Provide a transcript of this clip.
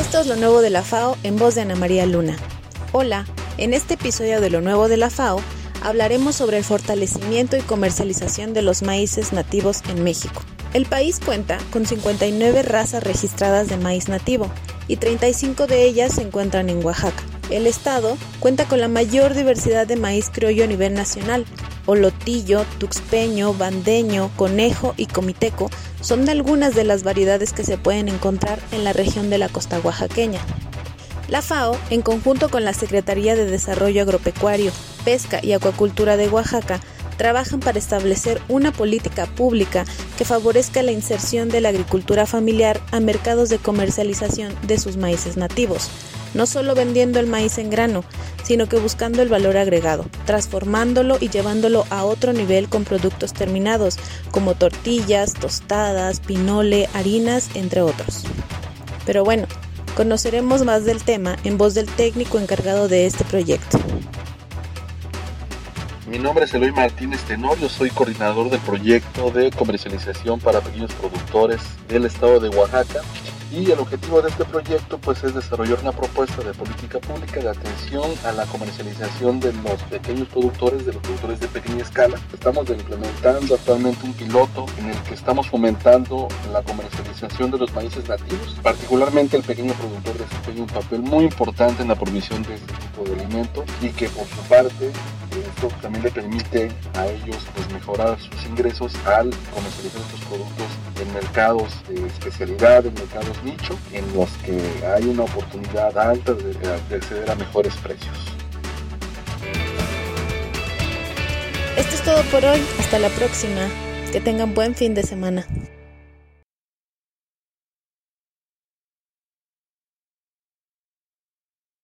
Esto es lo nuevo de la FAO en voz de Ana María Luna. Hola, en este episodio de lo nuevo de la FAO hablaremos sobre el fortalecimiento y comercialización de los maíces nativos en México. El país cuenta con 59 razas registradas de maíz nativo y 35 de ellas se encuentran en Oaxaca. El estado cuenta con la mayor diversidad de maíz criollo a nivel nacional. Olotillo, tuxpeño, bandeño, conejo y comiteco son algunas de las variedades que se pueden encontrar en la región de la costa oaxaqueña. La FAO, en conjunto con la Secretaría de Desarrollo Agropecuario, Pesca y Acuacultura de Oaxaca, trabajan para establecer una política pública que favorezca la inserción de la agricultura familiar a mercados de comercialización de sus maíces nativos, no solo vendiendo el maíz en grano, sino que buscando el valor agregado, transformándolo y llevándolo a otro nivel con productos terminados, como tortillas, tostadas, pinole, harinas, entre otros. Pero bueno, conoceremos más del tema en voz del técnico encargado de este proyecto. Mi nombre es Eloy Martínez Tenorio, soy coordinador del proyecto de comercialización para pequeños productores del estado de Oaxaca y el objetivo de este proyecto pues es desarrollar una propuesta de política pública de atención a la comercialización de los pequeños productores, de los productores de pequeña escala. Estamos implementando actualmente un piloto en el que estamos fomentando la comercialización de los maíces nativos, particularmente el pequeño productor desempeña un papel muy importante en la provisión de este tipo de alimentos y que por su parte esto también le permite a ellos pues, mejorar sus ingresos al comercializar estos productos en mercados de especialidad, en mercados nicho, en los que hay una oportunidad alta de, de acceder a mejores precios. Esto es todo por hoy, hasta la próxima. Que tengan buen fin de semana.